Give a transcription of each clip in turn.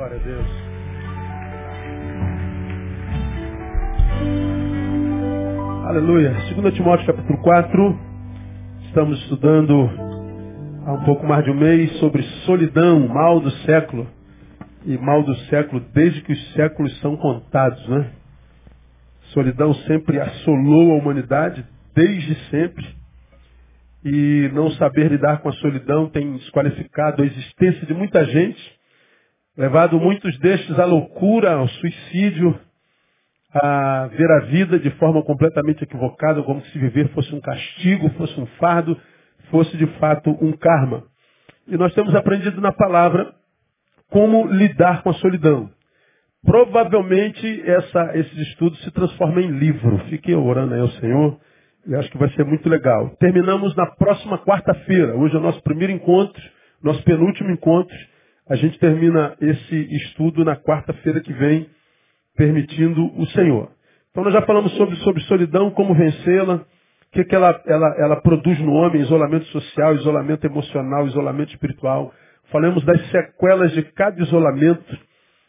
Glória a Deus. Aleluia. 2 Timóteo capítulo 4. Estamos estudando há um pouco mais de um mês sobre solidão, mal do século. E mal do século desde que os séculos são contados, né? Solidão sempre assolou a humanidade, desde sempre. E não saber lidar com a solidão tem desqualificado a existência de muita gente levado muitos destes à loucura, ao suicídio, a ver a vida de forma completamente equivocada, como se viver fosse um castigo, fosse um fardo, fosse de fato um karma. E nós temos aprendido na palavra como lidar com a solidão. Provavelmente essa, esses estudos se transformam em livro. Fiquei orando aí ao Senhor e acho que vai ser muito legal. Terminamos na próxima quarta-feira. Hoje é o nosso primeiro encontro, nosso penúltimo encontro. A gente termina esse estudo na quarta-feira que vem, permitindo o Senhor. Então nós já falamos sobre, sobre solidão, como vencê-la, o que, que ela, ela, ela produz no homem, isolamento social, isolamento emocional, isolamento espiritual. Falamos das sequelas de cada isolamento,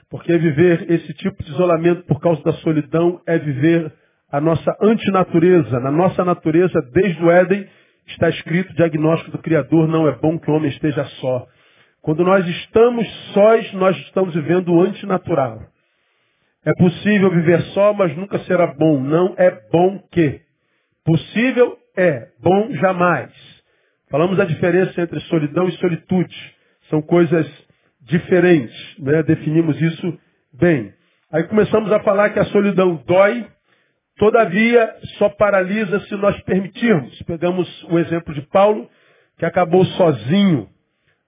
porque viver esse tipo de isolamento por causa da solidão é viver a nossa antinatureza. Na nossa natureza, desde o Éden, está escrito, diagnóstico do Criador, não é bom que o homem esteja só. Quando nós estamos sós, nós estamos vivendo o antinatural. É possível viver só, mas nunca será bom. Não é bom que. Possível é, bom jamais. Falamos a diferença entre solidão e solitude. São coisas diferentes, né? definimos isso bem. Aí começamos a falar que a solidão dói, todavia só paralisa se nós permitirmos. Pegamos o exemplo de Paulo, que acabou sozinho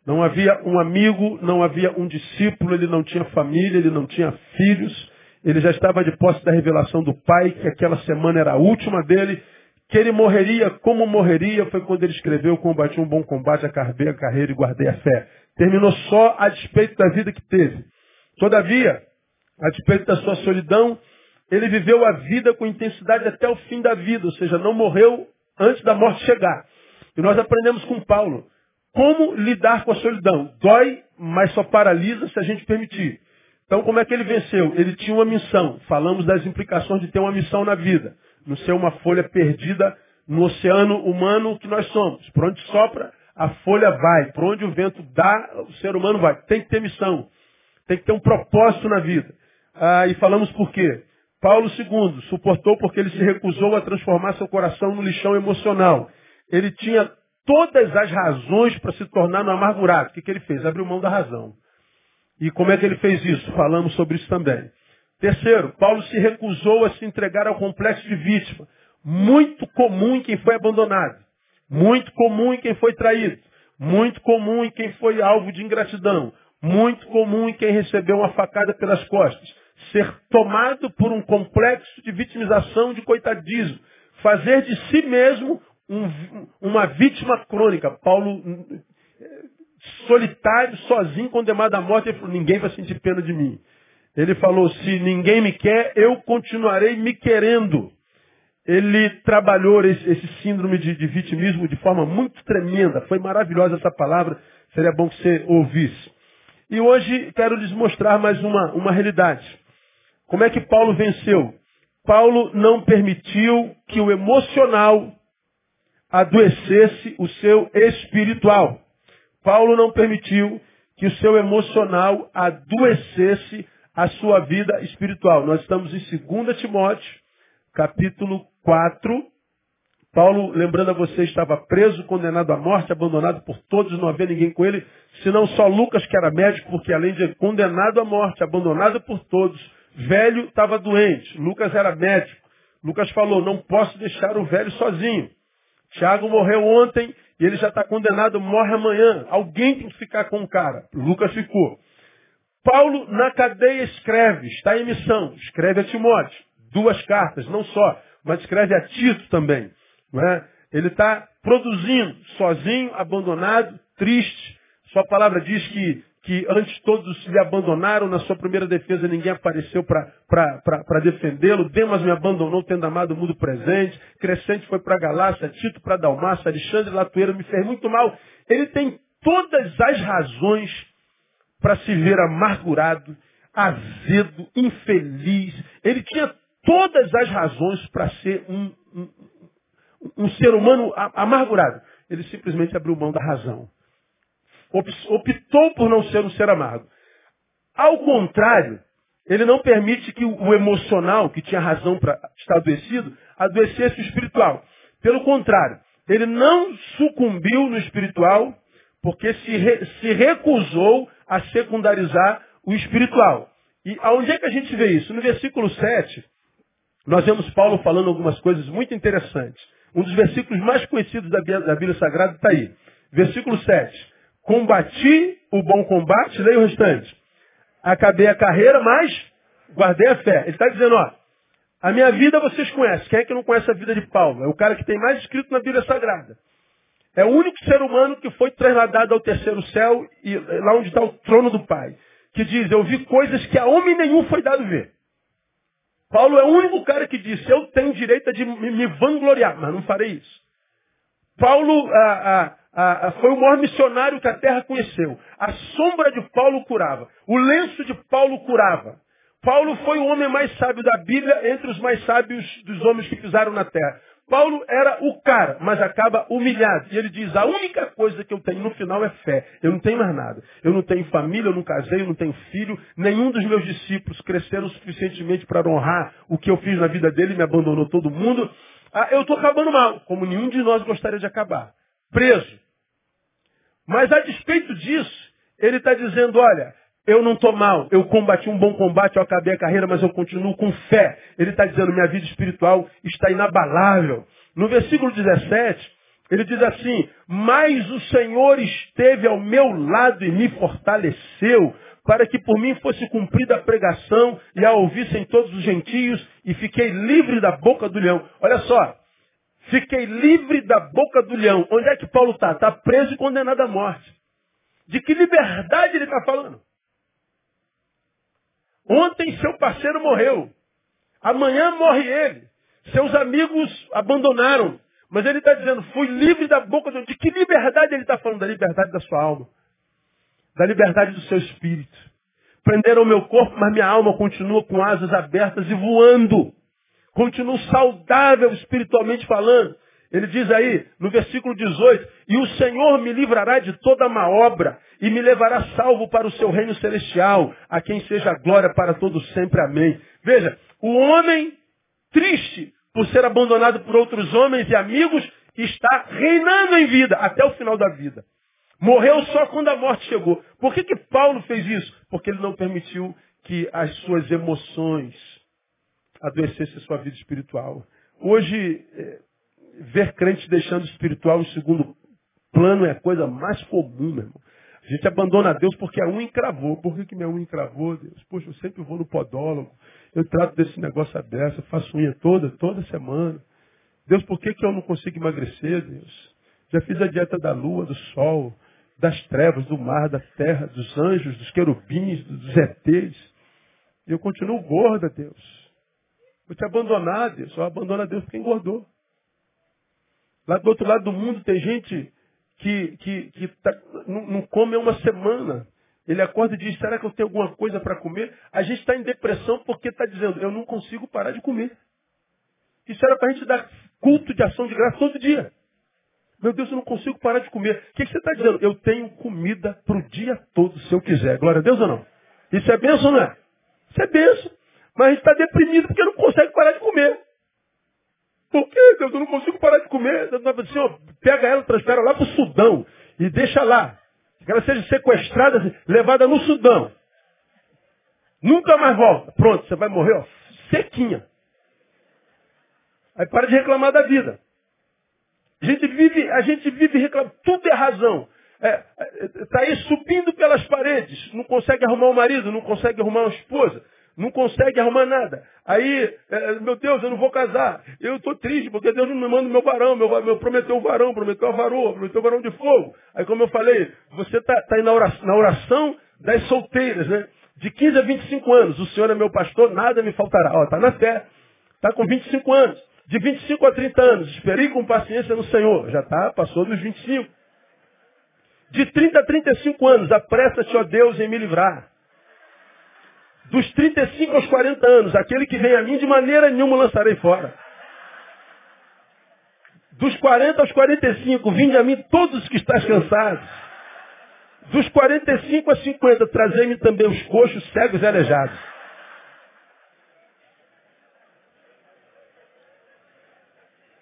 não havia um amigo, não havia um discípulo, ele não tinha família, ele não tinha filhos, ele já estava de posse da revelação do Pai, que aquela semana era a última dele, que ele morreria como morreria, foi quando ele escreveu, combati um bom combate, acabei a carreira e guardei a fé. Terminou só a despeito da vida que teve. Todavia, a despeito da sua solidão, ele viveu a vida com intensidade até o fim da vida, ou seja, não morreu antes da morte chegar. E nós aprendemos com Paulo. Como lidar com a solidão? Dói, mas só paralisa se a gente permitir. Então, como é que ele venceu? Ele tinha uma missão. Falamos das implicações de ter uma missão na vida. Não ser uma folha perdida no oceano humano que nós somos. Por onde sopra, a folha vai. Por onde o vento dá, o ser humano vai. Tem que ter missão. Tem que ter um propósito na vida. Ah, e falamos por quê? Paulo II suportou porque ele se recusou a transformar seu coração no lixão emocional. Ele tinha todas as razões para se tornar um amargurado. O que, que ele fez? Abriu mão da razão. E como é que ele fez isso? Falamos sobre isso também. Terceiro, Paulo se recusou a se entregar ao complexo de vítima. Muito comum em quem foi abandonado. Muito comum em quem foi traído. Muito comum em quem foi alvo de ingratidão. Muito comum em quem recebeu uma facada pelas costas. Ser tomado por um complexo de vitimização, de coitadismo. Fazer de si mesmo um, uma vítima crônica. Paulo, solitário, sozinho, condenado à morte, ele falou, ninguém vai sentir pena de mim. Ele falou, se ninguém me quer, eu continuarei me querendo. Ele trabalhou esse, esse síndrome de, de, vitimismo de forma muito tremenda. Foi maravilhosa essa palavra, seria bom que você ouvisse. E hoje quero lhes mostrar mais uma, uma realidade. Como é que Paulo venceu? Paulo não permitiu que o emocional adoecesse o seu espiritual. Paulo não permitiu que o seu emocional adoecesse a sua vida espiritual. Nós estamos em 2 Timóteo, capítulo 4. Paulo, lembrando a você, estava preso, condenado à morte, abandonado por todos, não havia ninguém com ele, senão só Lucas, que era médico, porque além de condenado à morte, abandonado por todos, velho estava doente. Lucas era médico. Lucas falou, não posso deixar o velho sozinho. Tiago morreu ontem e ele já está condenado, morre amanhã. Alguém tem que ficar com o cara. Lucas ficou. Paulo na cadeia escreve, está em missão, escreve a Timóteo. Duas cartas, não só, mas escreve a Tito também. É? Ele está produzindo, sozinho, abandonado, triste. Sua palavra diz que que antes todos lhe abandonaram, na sua primeira defesa ninguém apareceu para defendê-lo. Demas me abandonou, tendo amado o mundo presente. Crescente foi para Galácia, Tito para Dalmácia, Alexandre Latueiro me fez muito mal. Ele tem todas as razões para se ver amargurado, azedo, infeliz. Ele tinha todas as razões para ser um, um, um, ser humano amargurado. Ele simplesmente abriu mão da razão. Optou por não ser um ser amargo. Ao contrário, ele não permite que o emocional, que tinha razão para estar adoecido, adoecesse o espiritual. Pelo contrário, ele não sucumbiu no espiritual porque se, re, se recusou a secundarizar o espiritual. E aonde é que a gente vê isso? No versículo 7, nós vemos Paulo falando algumas coisas muito interessantes. Um dos versículos mais conhecidos da Bíblia, da Bíblia Sagrada está aí. Versículo 7. Combati o bom combate, leia o restante. Acabei a carreira, mas guardei a fé. Ele está dizendo, ó, a minha vida vocês conhecem. Quem é que não conhece a vida de Paulo? É o cara que tem mais escrito na Bíblia Sagrada. É o único ser humano que foi trasladado ao terceiro céu, e lá onde está o trono do Pai. Que diz, eu vi coisas que a homem nenhum foi dado ver. Paulo é o único cara que disse, eu tenho direito de me vangloriar, mas não farei isso. Paulo ah, ah, foi o maior missionário que a terra conheceu. A sombra de Paulo curava. O lenço de Paulo curava. Paulo foi o homem mais sábio da Bíblia entre os mais sábios dos homens que pisaram na terra. Paulo era o cara, mas acaba humilhado. E ele diz, a única coisa que eu tenho no final é fé. Eu não tenho mais nada. Eu não tenho família, eu não casei, eu não tenho filho. Nenhum dos meus discípulos cresceram suficientemente para honrar o que eu fiz na vida dele, me abandonou todo mundo. Ah, eu estou acabando mal, como nenhum de nós gostaria de acabar. Preso. Mas a despeito disso, ele está dizendo, olha, eu não estou mal, eu combati um bom combate, eu acabei a carreira, mas eu continuo com fé. Ele está dizendo, minha vida espiritual está inabalável. No versículo 17, ele diz assim, mas o Senhor esteve ao meu lado e me fortaleceu, para que por mim fosse cumprida a pregação e a ouvissem todos os gentios, e fiquei livre da boca do leão. Olha só, fiquei livre da boca do leão. Onde é que Paulo está? Está preso e condenado à morte. De que liberdade ele está falando? Ontem seu parceiro morreu. Amanhã morre ele. Seus amigos abandonaram. Mas ele está dizendo, fui livre da boca de... De que liberdade ele está falando? Da liberdade da sua alma. Da liberdade do seu espírito. Prenderam o meu corpo, mas minha alma continua com asas abertas e voando. Continuo saudável espiritualmente falando. Ele diz aí, no versículo 18, e o Senhor me livrará de toda má obra e me levará salvo para o seu reino celestial, a quem seja a glória para todos sempre. Amém. Veja, o homem triste por ser abandonado por outros homens e amigos está reinando em vida até o final da vida. Morreu só quando a morte chegou. Por que, que Paulo fez isso? Porque ele não permitiu que as suas emoções adoecessem a sua vida espiritual. Hoje, eh, ver crente deixando o espiritual em segundo plano é a coisa mais comum, meu irmão. A gente abandona Deus porque a unha encravou. Por que, que minha unha encravou, Deus? Poxa, eu sempre vou no podólogo. Eu trato desse negócio aberto, eu faço unha toda, toda semana. Deus, por que, que eu não consigo emagrecer, Deus? Já fiz a dieta da lua, do sol, das trevas, do mar, da terra, dos anjos, dos querubins, dos ETs. E eu continuo gorda, Deus. Vou te abandonar, Deus. Só abandona Deus porque engordou. Lá do outro lado do mundo tem gente que, que, que tá, não, não come há uma semana. Ele acorda e diz, será que eu tenho alguma coisa para comer? A gente está em depressão porque está dizendo, eu não consigo parar de comer. Isso era para a gente dar culto de ação de graça todo dia. Meu Deus, eu não consigo parar de comer. O que, que você está dizendo? Eu tenho comida para o dia todo, se eu quiser. Glória a Deus ou não? Isso é benção não é? Isso é benção. Mas a gente está deprimido porque não consegue parar de comer. Por quê, Deus? Eu não consigo parar de comer. Senhor, pega ela, transfere lá para o Sudão e deixa lá. Que ela seja sequestrada, levada no Sudão. Nunca mais volta. Pronto, você vai morrer, ó, sequinha. Aí para de reclamar da vida. A gente vive, a gente vive reclamando. Tudo é razão. Está é, é, tá aí subindo pelas paredes. Não consegue arrumar um marido, não consegue arrumar uma esposa. Não consegue arrumar nada. Aí, é, meu Deus, eu não vou casar. Eu estou triste porque Deus não me manda meu varão. Meu, meu prometeu o varão, prometeu a varoa, prometeu o varão de fogo. Aí, como eu falei, você está tá aí na oração, na oração das solteiras, né? De 15 a 25 anos. O Senhor é meu pastor, nada me faltará. Ó, está na fé. Está com 25 anos. De 25 a 30 anos. Esperei com paciência no Senhor. Já está, passou dos 25. De 30 a 35 anos, apressa-te, ó Deus, em me livrar. Dos 35 aos 40 anos, aquele que vem a mim, de maneira nenhuma lançarei fora. Dos 40 aos 45, vinde a mim todos os que estás cansados. Dos 45 a 50, trazei-me também os coxos, cegos e aleijados.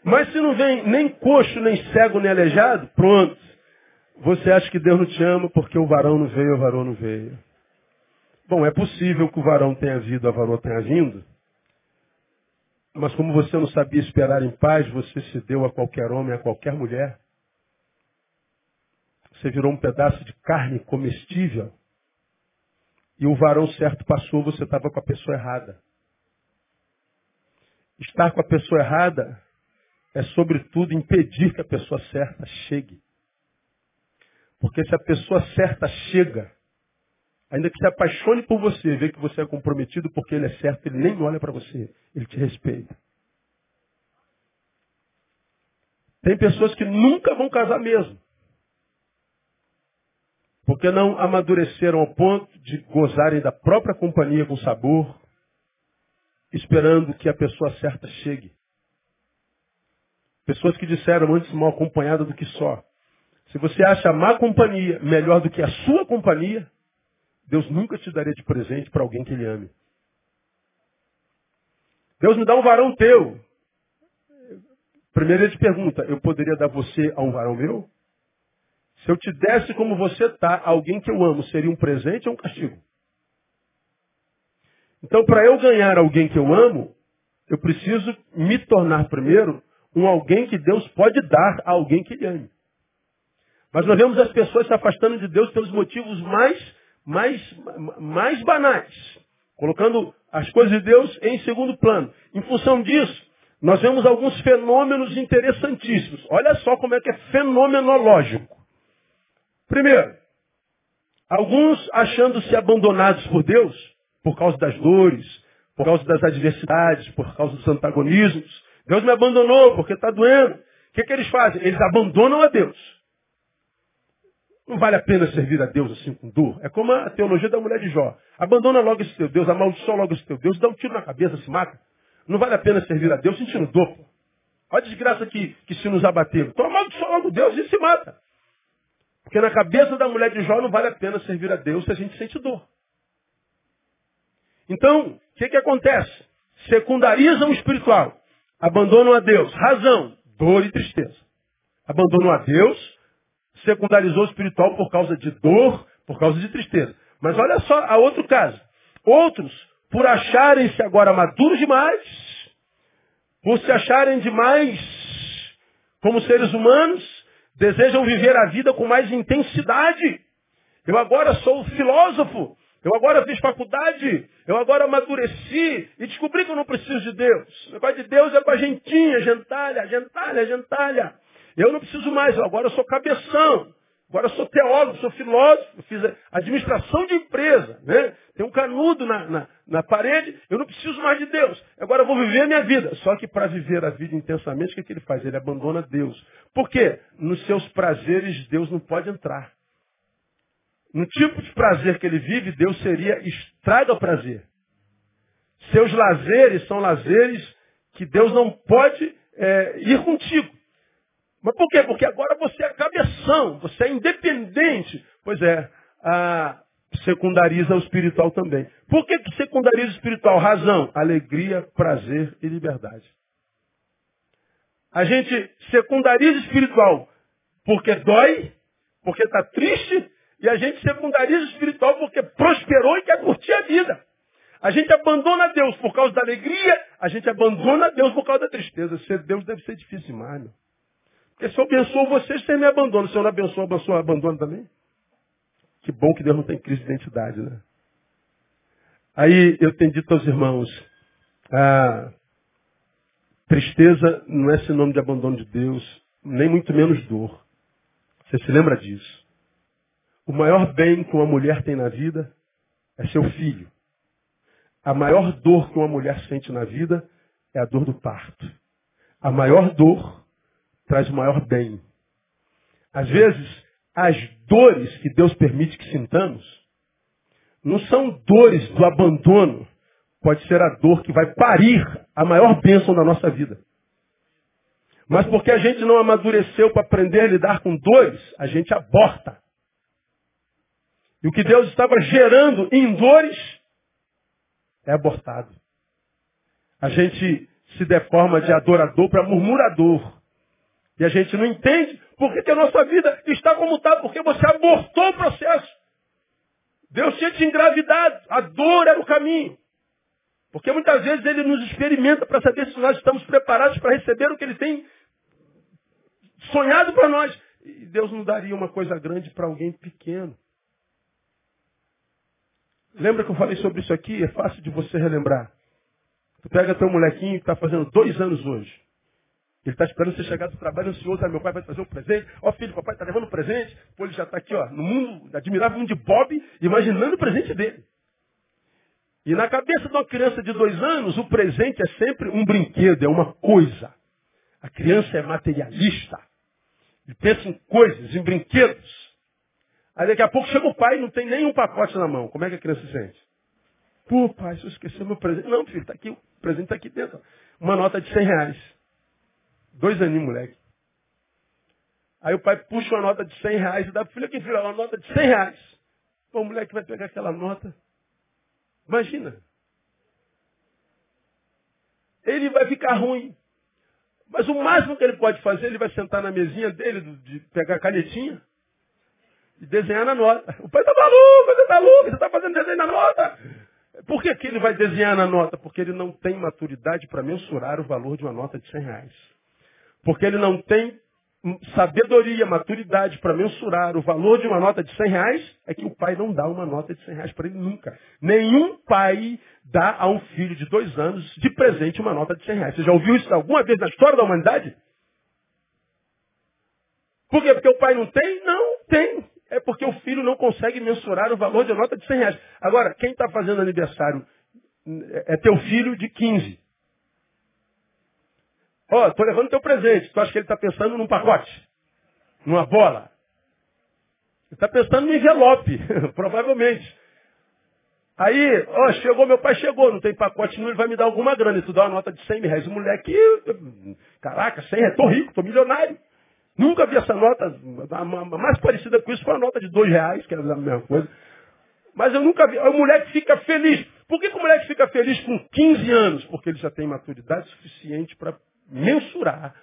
Mas se não vem nem coxo, nem cego, nem aleijado, pronto. Você acha que Deus não te ama porque o varão não veio, o varão não veio. Bom, é possível que o varão tenha vindo, a varão tenha vindo. Mas como você não sabia esperar em paz, você se deu a qualquer homem, a qualquer mulher. Você virou um pedaço de carne comestível. E o varão certo passou, você estava com a pessoa errada. Estar com a pessoa errada é, sobretudo, impedir que a pessoa certa chegue. Porque se a pessoa certa chega, ainda que se apaixone por você, vê que você é comprometido porque ele é certo, ele nem olha para você, ele te respeita. Tem pessoas que nunca vão casar mesmo. Porque não amadureceram ao ponto de gozarem da própria companhia com sabor, esperando que a pessoa certa chegue. Pessoas que disseram antes mal acompanhada do que só. Se você acha a má companhia melhor do que a sua companhia, Deus nunca te daria de presente para alguém que Ele ame. Deus me dá um varão teu. Primeiro ele te pergunta, eu poderia dar você a um varão meu? Se eu te desse como você está, alguém que eu amo, seria um presente ou um castigo? Então, para eu ganhar alguém que eu amo, eu preciso me tornar primeiro um alguém que Deus pode dar a alguém que lhe ame. Mas nós vemos as pessoas se afastando de Deus pelos motivos mais, mais, mais banais, colocando as coisas de Deus em segundo plano. Em função disso, nós vemos alguns fenômenos interessantíssimos. Olha só como é que é fenomenológico. Primeiro, alguns achando-se abandonados por Deus, por causa das dores, por causa das adversidades, por causa dos antagonismos, Deus me abandonou porque está doendo. O que, que eles fazem? Eles abandonam a Deus. Não vale a pena servir a Deus assim com dor. É como a teologia da mulher de Jó. Abandona logo esse teu Deus, amaldiçoa logo esse teu Deus, dá um tiro na cabeça, se mata. Não vale a pena servir a Deus sentindo dor. Olha a desgraça que, que se nos abater. Então amaldiçoa logo Deus e se mata. Porque na cabeça da mulher de Jó não vale a pena servir a Deus se a gente sente dor. Então, o que, que acontece? Secundarizam o espiritual. Abandonam a Deus. Razão, dor e tristeza. Abandonam a Deus, secundarizou o espiritual por causa de dor, por causa de tristeza. Mas olha só a outro caso. Outros, por acharem-se agora maduros demais, por se acharem demais como seres humanos, desejam viver a vida com mais intensidade. Eu agora sou filósofo, eu agora fiz faculdade, eu agora amadureci e descobri que eu não preciso de Deus. O negócio de Deus é para gentinha, gentalha, gentalha, gentalha. Eu não preciso mais, eu agora sou cabeção. Agora sou teólogo, sou filósofo, fiz administração de empresa, né? Tem um canudo na, na, na parede, eu não preciso mais de Deus. Agora eu vou viver a minha vida. Só que para viver a vida intensamente, o que, é que ele faz? Ele abandona Deus. Por quê? Nos seus prazeres Deus não pode entrar. No tipo de prazer que ele vive, Deus seria estraga o prazer. Seus lazeres são lazeres que Deus não pode é, ir contigo. Mas por quê? Porque agora você é cabeção, você é independente. Pois é, a, secundariza o espiritual também. Por que, que secundariza o espiritual? Razão, alegria, prazer e liberdade. A gente secundariza o espiritual porque dói, porque está triste e a gente secundariza o espiritual porque prosperou e quer curtir a vida. A gente abandona Deus por causa da alegria, a gente abandona Deus por causa da tristeza. Ser Deus deve ser difícil demais, meu. Porque se eu abençoo vocês, vocês me abandonam. Se eu não abençoo, abençoo, abandono também. Que bom que Deus não tem crise de identidade, né? Aí eu tenho dito aos irmãos, a tristeza não é sinônimo de abandono de Deus, nem muito menos dor. Você se lembra disso? O maior bem que uma mulher tem na vida é seu filho. A maior dor que uma mulher sente na vida é a dor do parto. A maior dor traz o maior bem. Às vezes, as dores que Deus permite que sintamos não são dores do abandono. Pode ser a dor que vai parir a maior bênção da nossa vida. Mas porque a gente não amadureceu para aprender a lidar com dores, a gente aborta. E o que Deus estava gerando em dores é abortado. A gente se deforma de adorador para murmurador. E a gente não entende por que, a nossa vida está como está, porque você abortou o processo. Deus tinha te engravidado, a dor era o caminho. Porque muitas vezes ele nos experimenta para saber se nós estamos preparados para receber o que ele tem sonhado para nós. E Deus não daria uma coisa grande para alguém pequeno. Lembra que eu falei sobre isso aqui? É fácil de você relembrar. Tu pega teu molequinho que está fazendo dois anos hoje. Ele está esperando você chegar do trabalho ansioso. Ah, meu pai vai trazer um presente. Ó oh, filho, papai está levando um presente. Pô, ele já está aqui, ó, no mundo, admirável mundo de Bob, imaginando o presente dele. E na cabeça de uma criança de dois anos, o presente é sempre um brinquedo, é uma coisa. A criança é materialista. Ele pensa em coisas, em brinquedos. Aí daqui a pouco chega o pai e não tem nenhum pacote na mão. Como é que a criança se sente? Pô, pai, se eu meu presente. Não, filho, tá aqui, o presente está aqui dentro. Uma nota de 100 reais. Dois aninhos, moleque. Aí o pai puxa uma nota de 100 reais e dá pro filho aqui, filho, uma nota de 100 reais. Pô, o moleque vai pegar aquela nota. Imagina. Ele vai ficar ruim. Mas o máximo que ele pode fazer, ele vai sentar na mesinha dele, de pegar a canetinha, e desenhar na nota. O pai está maluco, você está louco, você está fazendo desenho na nota. Por que, que ele vai desenhar na nota? Porque ele não tem maturidade para mensurar o valor de uma nota de 100 reais. Porque ele não tem sabedoria, maturidade para mensurar o valor de uma nota de 100 reais, é que o pai não dá uma nota de 100 reais para ele nunca. Nenhum pai dá a um filho de dois anos de presente uma nota de 100 reais. Você já ouviu isso alguma vez na história da humanidade? Por quê? Porque o pai não tem? Não, tem é porque o filho não consegue mensurar o valor de uma nota de 100 reais. Agora, quem está fazendo aniversário é teu filho de 15. Ó, oh, estou levando teu presente. Tu acha que ele está pensando num pacote? Numa bola? Ele está pensando no envelope, provavelmente. Aí, ó, chegou, meu pai chegou, não tem pacote nenhum, ele vai me dar alguma grana. E tu dá uma nota de 100 mil reais. O moleque, caraca, 100 reais, tô rico, tô milionário. Nunca vi essa nota, a mais parecida com isso foi a nota de dois reais, que era a mesma coisa. Mas eu nunca vi. O moleque fica feliz. Por que, que o moleque fica feliz com 15 anos? Porque ele já tem maturidade suficiente para mensurar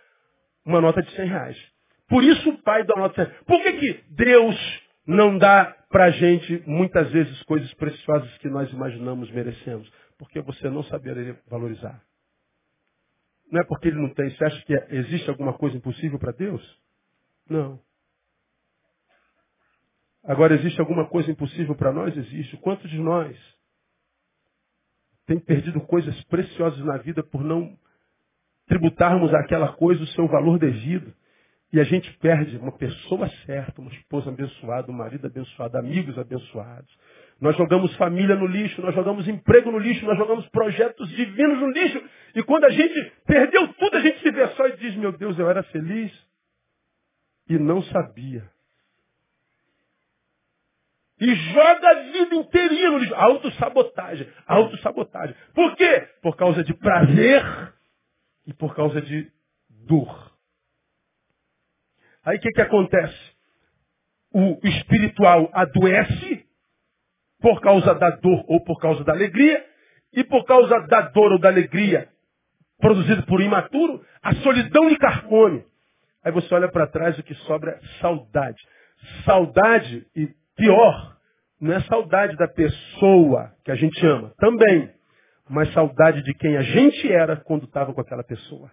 uma nota de 100 reais. Por isso o pai dá uma nota de 100 Por que, que Deus não dá para a gente muitas vezes coisas preciosas que nós imaginamos merecemos? Porque você não saberia valorizar. Não é porque ele não tem. Você acha que existe alguma coisa impossível para Deus? Não. Agora, existe alguma coisa impossível para nós? Existe. Quantos de nós tem perdido coisas preciosas na vida por não tributarmos àquela coisa o seu valor devido? E a gente perde uma pessoa certa, uma esposa abençoada, um marido abençoado, amigos abençoados. Nós jogamos família no lixo, nós jogamos emprego no lixo, nós jogamos projetos divinos no lixo. E quando a gente perdeu tudo, a gente se vê só e diz, meu Deus, eu era feliz e não sabia. E joga a vida inteirinha no lixo. Autossabotagem. Autossabotagem. Por quê? Por causa de prazer e por causa de dor. Aí o que, que acontece? O espiritual adoece por causa da dor ou por causa da alegria, e por causa da dor ou da alegria produzido por imaturo, a solidão lhe carcome. Aí você olha para trás o que sobra é saudade. Saudade, e pior, não é saudade da pessoa que a gente ama, também, mas saudade de quem a gente era quando estava com aquela pessoa.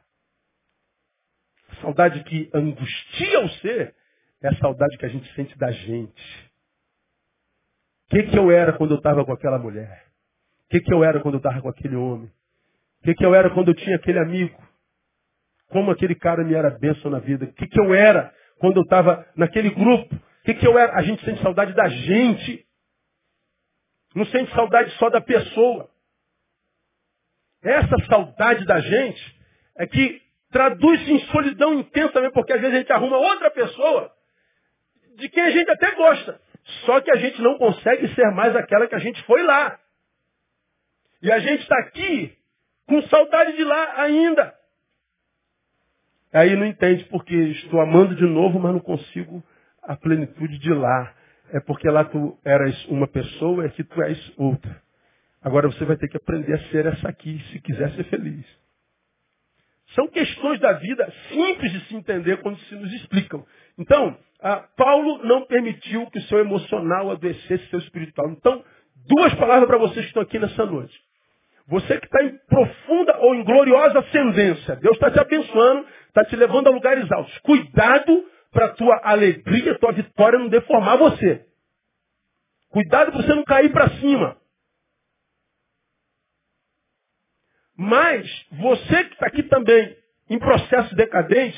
A saudade que angustia o ser é a saudade que a gente sente da gente. O que, que eu era quando eu estava com aquela mulher? O que, que eu era quando eu estava com aquele homem? O que, que eu era quando eu tinha aquele amigo? Como aquele cara me era bênção na vida? O que, que eu era quando eu estava naquele grupo? O que, que eu era? A gente sente saudade da gente. Não sente saudade só da pessoa. Essa saudade da gente é que traduz-se em solidão intensa também, porque às vezes a gente arruma outra pessoa de quem a gente até gosta. Só que a gente não consegue ser mais aquela que a gente foi lá. E a gente está aqui com saudade de lá ainda. Aí não entende porque estou amando de novo, mas não consigo a plenitude de lá. É porque lá tu eras uma pessoa, é que tu és outra. Agora você vai ter que aprender a ser essa aqui, se quiser ser feliz. São questões da vida simples de se entender quando se nos explicam. Então, Paulo não permitiu que o seu emocional adoecesse seu espiritual. Então, duas palavras para vocês que estão aqui nessa noite. Você que está em profunda ou em gloriosa ascendência. Deus está te abençoando, está te levando a lugares altos. Cuidado para a tua alegria, tua vitória não deformar você. Cuidado para você não cair para cima. Mas você que está aqui também em processo decadente,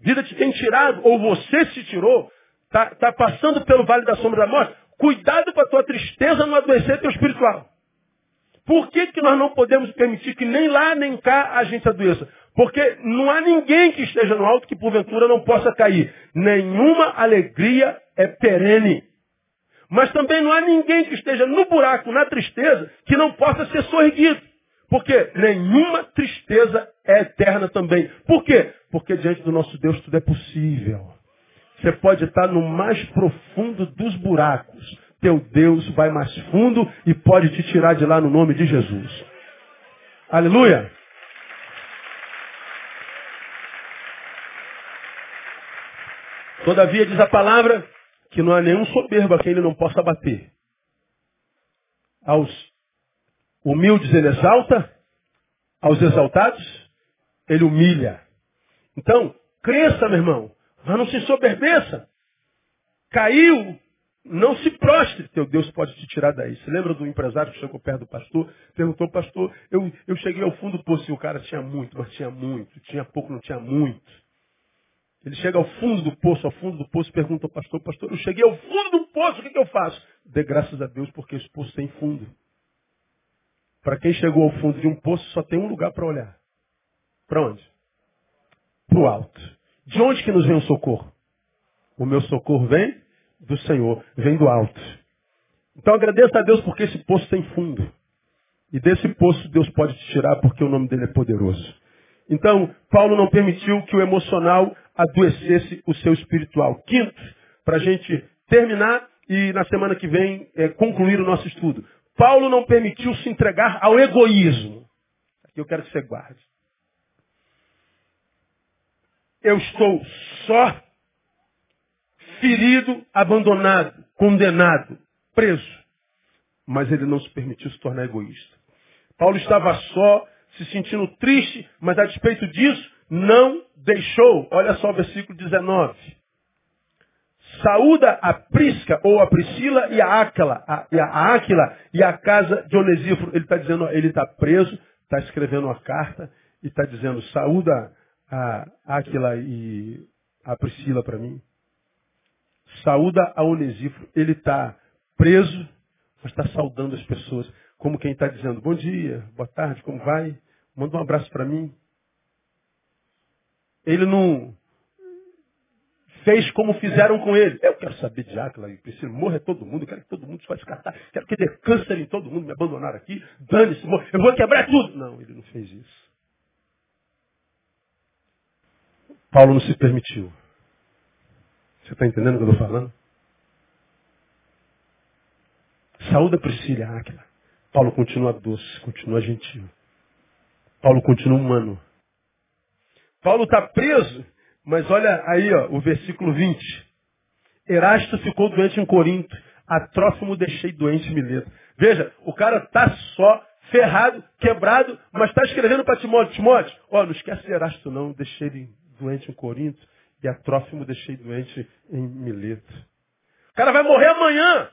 vida te tem tirado, ou você se tirou, está tá passando pelo vale da sombra da morte, cuidado para a tua tristeza não adoecer teu espiritual. Por que, que nós não podemos permitir que nem lá nem cá a gente adoeça? Porque não há ninguém que esteja no alto que porventura não possa cair. Nenhuma alegria é perene. Mas também não há ninguém que esteja no buraco, na tristeza, que não possa ser sorrido. Porque nenhuma tristeza é eterna também. Por quê? Porque diante do nosso Deus tudo é possível. Você pode estar no mais profundo dos buracos. Teu Deus vai mais fundo e pode te tirar de lá no nome de Jesus. Aleluia! Todavia diz a palavra que não há nenhum soberbo a quem ele não possa bater. Aos Humildes ele exalta, aos exaltados ele humilha. Então, cresça, meu irmão, mas não se soberbeça. Caiu, não se prostre, teu Deus pode te tirar daí. Você lembra do empresário que chegou perto do pastor? Perguntou, pastor, eu, eu cheguei ao fundo do poço e o cara tinha muito, mas tinha muito. Tinha pouco, não tinha muito. Ele chega ao fundo do poço, ao fundo do poço, pergunta ao pastor, pastor, eu cheguei ao fundo do poço, o que, que eu faço? Dê graças a Deus porque esse poço tem fundo. Para quem chegou ao fundo de um poço, só tem um lugar para olhar. Para onde? Para o alto. De onde que nos vem o socorro? O meu socorro vem do Senhor, vem do alto. Então agradeça a Deus porque esse poço tem fundo. E desse poço Deus pode te tirar porque o nome dele é poderoso. Então, Paulo não permitiu que o emocional adoecesse o seu espiritual. Quinto, para a gente terminar e na semana que vem é, concluir o nosso estudo. Paulo não permitiu se entregar ao egoísmo. Aqui eu quero que você guarde. Eu estou só, ferido, abandonado, condenado, preso. Mas ele não se permitiu se tornar egoísta. Paulo estava só, se sentindo triste, mas a despeito disso, não deixou. Olha só o versículo 19. Saúda a Prisca, ou a Priscila e a Áquila, a, e a Áquila e a casa de Onesíforo. Ele está dizendo, ele está preso, está escrevendo uma carta e está dizendo, saúda a Áquila e a Priscila para mim. Saúda a Onesíforo. Ele está preso, mas está saudando as pessoas. Como quem está dizendo, bom dia, boa tarde, como vai? Manda um abraço para mim. Ele não fez como fizeram com ele. Eu quero saber de Áquila e Priscila, morre todo mundo, eu quero que todo mundo se faça descartar, quero que dê câncer em todo mundo, me abandonar aqui, dane-se, eu vou quebrar tudo. Não, ele não fez isso. Paulo não se permitiu. Você está entendendo o que eu estou falando? Saúde a Priscila Áquila. Paulo continua doce, continua gentil. Paulo continua humano. Paulo está preso mas olha aí, ó, o versículo 20. Erasto ficou doente em Corinto. A Trófimo deixei doente em Mileto. Veja, o cara está só ferrado, quebrado, mas está escrevendo para Timóteo. Timóteo, ó, não esquece de Erasto não. Deixei ele doente em Corinto. E a Trófimo deixei doente em Mileto. O cara vai morrer amanhã.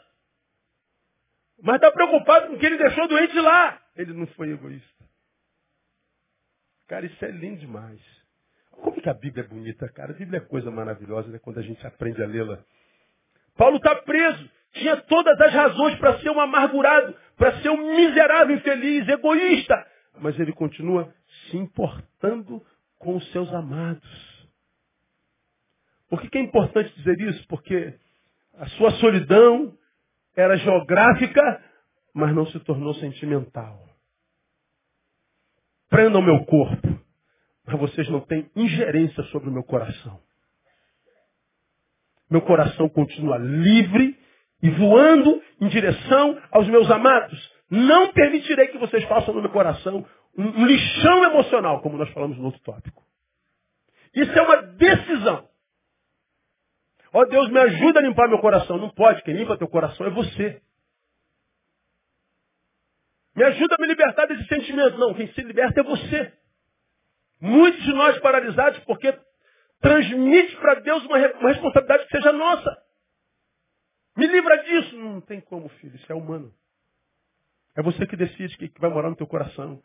Mas está preocupado com o que ele deixou doente lá. Ele não foi egoísta. Cara, isso é lindo demais. Como que a Bíblia é bonita, cara? A Bíblia é coisa maravilhosa, né? Quando a gente aprende a lê-la. Paulo está preso. Tinha todas as razões para ser um amargurado, para ser um miserável, infeliz, egoísta. Mas ele continua se importando com os seus amados. Por que, que é importante dizer isso? Porque a sua solidão era geográfica, mas não se tornou sentimental. Prendam meu corpo, mas vocês não têm ingerência sobre o meu coração. Meu coração continua livre e voando em direção aos meus amados. Não permitirei que vocês façam no meu coração um lixão emocional, como nós falamos no outro tópico. Isso é uma decisão. Ó oh, Deus, me ajuda a limpar meu coração. Não pode, quem limpa teu coração é você. Me ajuda a me libertar desse sentimento. Não, quem se liberta é você. Muitos de nós paralisados porque transmite para Deus uma, uma responsabilidade que seja nossa. Me livra disso. Não tem como, filho. Isso é humano. É você que decide que vai morar no teu coração.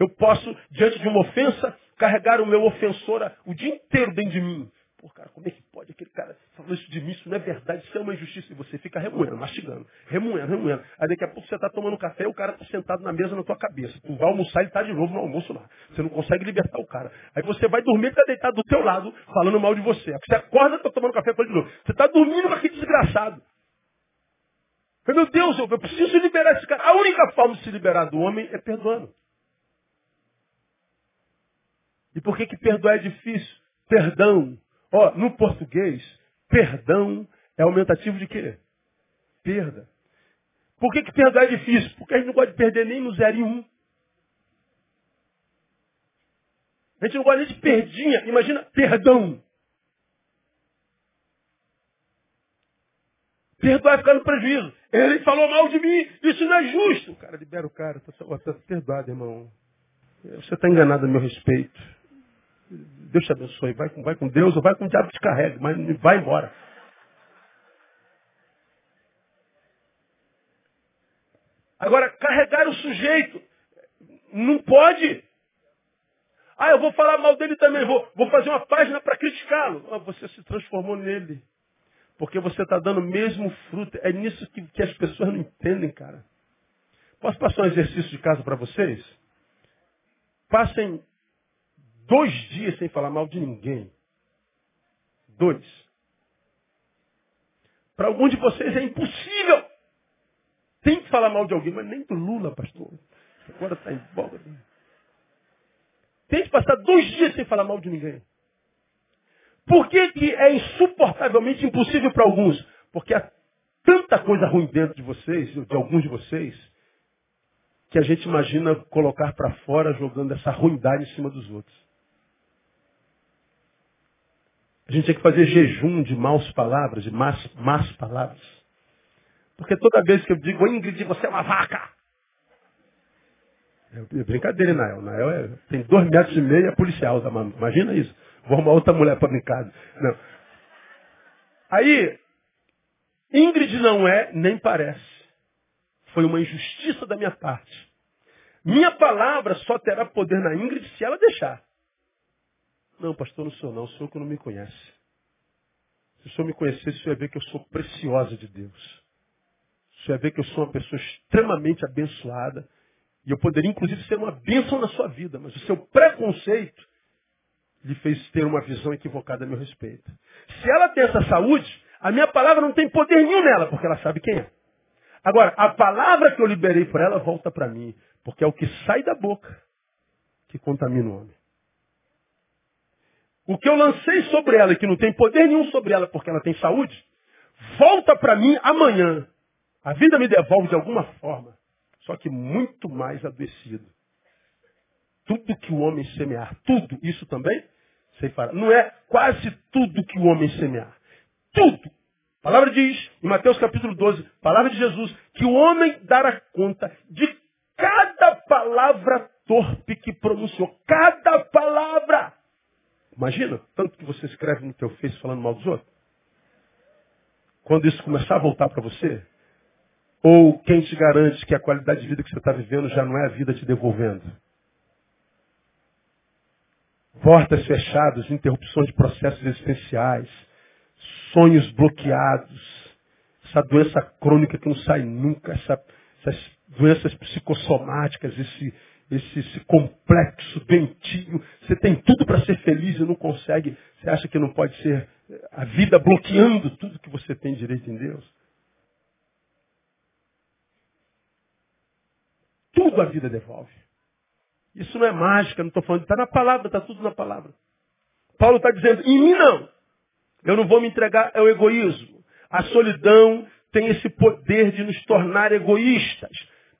Eu posso, diante de uma ofensa, carregar o meu ofensor o dia inteiro dentro de mim. Pô, cara, como é que pode aquele cara falou isso de mim? Isso não é verdade, isso é uma injustiça. E você fica remoendo, mastigando, remoendo, remoendo. Aí daqui a pouco você está tomando café e o cara está sentado na mesa na tua cabeça. Tu vai almoçar e está de novo no almoço lá. Você não consegue libertar o cara. Aí você vai dormir e está deitado do teu lado, falando mal de você. Aí você acorda, está tomando café fala de novo. Você está dormindo com aquele desgraçado. Meu Deus, eu preciso liberar esse cara. A única forma de se liberar do homem é perdoando. E por que, que perdoar é difícil? Perdão Ó, no português, perdão é aumentativo de quê? Perda. Por que, que perdoar é difícil? Porque a gente não gosta de perder nem no zero e um. A gente não gosta nem de perdinha. Imagina perdão. Perdoar é ficar no prejuízo. Ele falou mal de mim, isso não é justo. Cara libera o cara. Está tá perdoado, irmão. Você está enganado a meu respeito. Deus te abençoe. Vai com, vai com Deus ou vai com o diabo que te carrega, mas vai embora. Agora, carregar o sujeito não pode. Ah, eu vou falar mal dele também, vou, vou fazer uma página para criticá-lo. Ah, você se transformou nele. Porque você está dando o mesmo fruto. É nisso que, que as pessoas não entendem, cara. Posso passar um exercício de casa para vocês? Passem Dois dias sem falar mal de ninguém. Dois. Para algum de vocês é impossível. Tem que falar mal de alguém, mas nem do Lula, pastor. Agora está em voga. Tem que passar dois dias sem falar mal de ninguém. Por que, que é insuportavelmente impossível para alguns? Porque há tanta coisa ruim dentro de vocês, de alguns de vocês, que a gente imagina colocar para fora jogando essa ruindade em cima dos outros. A gente tem que fazer jejum de maus palavras, de más, más palavras. Porque toda vez que eu digo, Ingrid, você é uma vaca. É brincadeira, Nael. Nael é, tem dois metros e meio, é policial? Imagina isso. Vou arrumar outra mulher para brincar. Não. Aí, Ingrid não é, nem parece. Foi uma injustiça da minha parte. Minha palavra só terá poder na Ingrid se ela deixar. Não, pastor, não sou não. O senhor que não me conhece. Se o senhor me conhecesse, o senhor ia ver que eu sou preciosa de Deus. O senhor ia ver que eu sou uma pessoa extremamente abençoada. E eu poderia, inclusive, ser uma bênção na sua vida. Mas o seu preconceito lhe fez ter uma visão equivocada a meu respeito. Se ela tem essa saúde, a minha palavra não tem poder nenhum nela, porque ela sabe quem é. Agora, a palavra que eu liberei por ela volta para mim, porque é o que sai da boca que contamina o homem. O que eu lancei sobre ela, que não tem poder nenhum sobre ela porque ela tem saúde, volta para mim amanhã. A vida me devolve de alguma forma, só que muito mais adoecido. Tudo que o homem semear, tudo isso também, sei fará. Não é quase tudo que o homem semear. Tudo. A palavra diz, em Mateus capítulo 12, palavra de Jesus, que o homem dará conta de cada palavra torpe que pronunciou. Cada palavra. Imagina, tanto que você escreve no teu Face falando mal dos outros. Quando isso começar a voltar para você, ou quem te garante que a qualidade de vida que você está vivendo já não é a vida te devolvendo? Portas fechadas, interrupção de processos existenciais, sonhos bloqueados, essa doença crônica que não sai nunca, essa, essas doenças psicossomáticas, esse, esse, esse complexo doentio. Você tem tudo para ser feliz e não consegue. Você acha que não pode ser a vida bloqueando tudo que você tem direito em Deus? Tudo a vida devolve. Isso não é mágica, não estou falando, está na palavra, está tudo na palavra. Paulo está dizendo, em mim não. Eu não vou me entregar ao egoísmo. A solidão tem esse poder de nos tornar egoístas.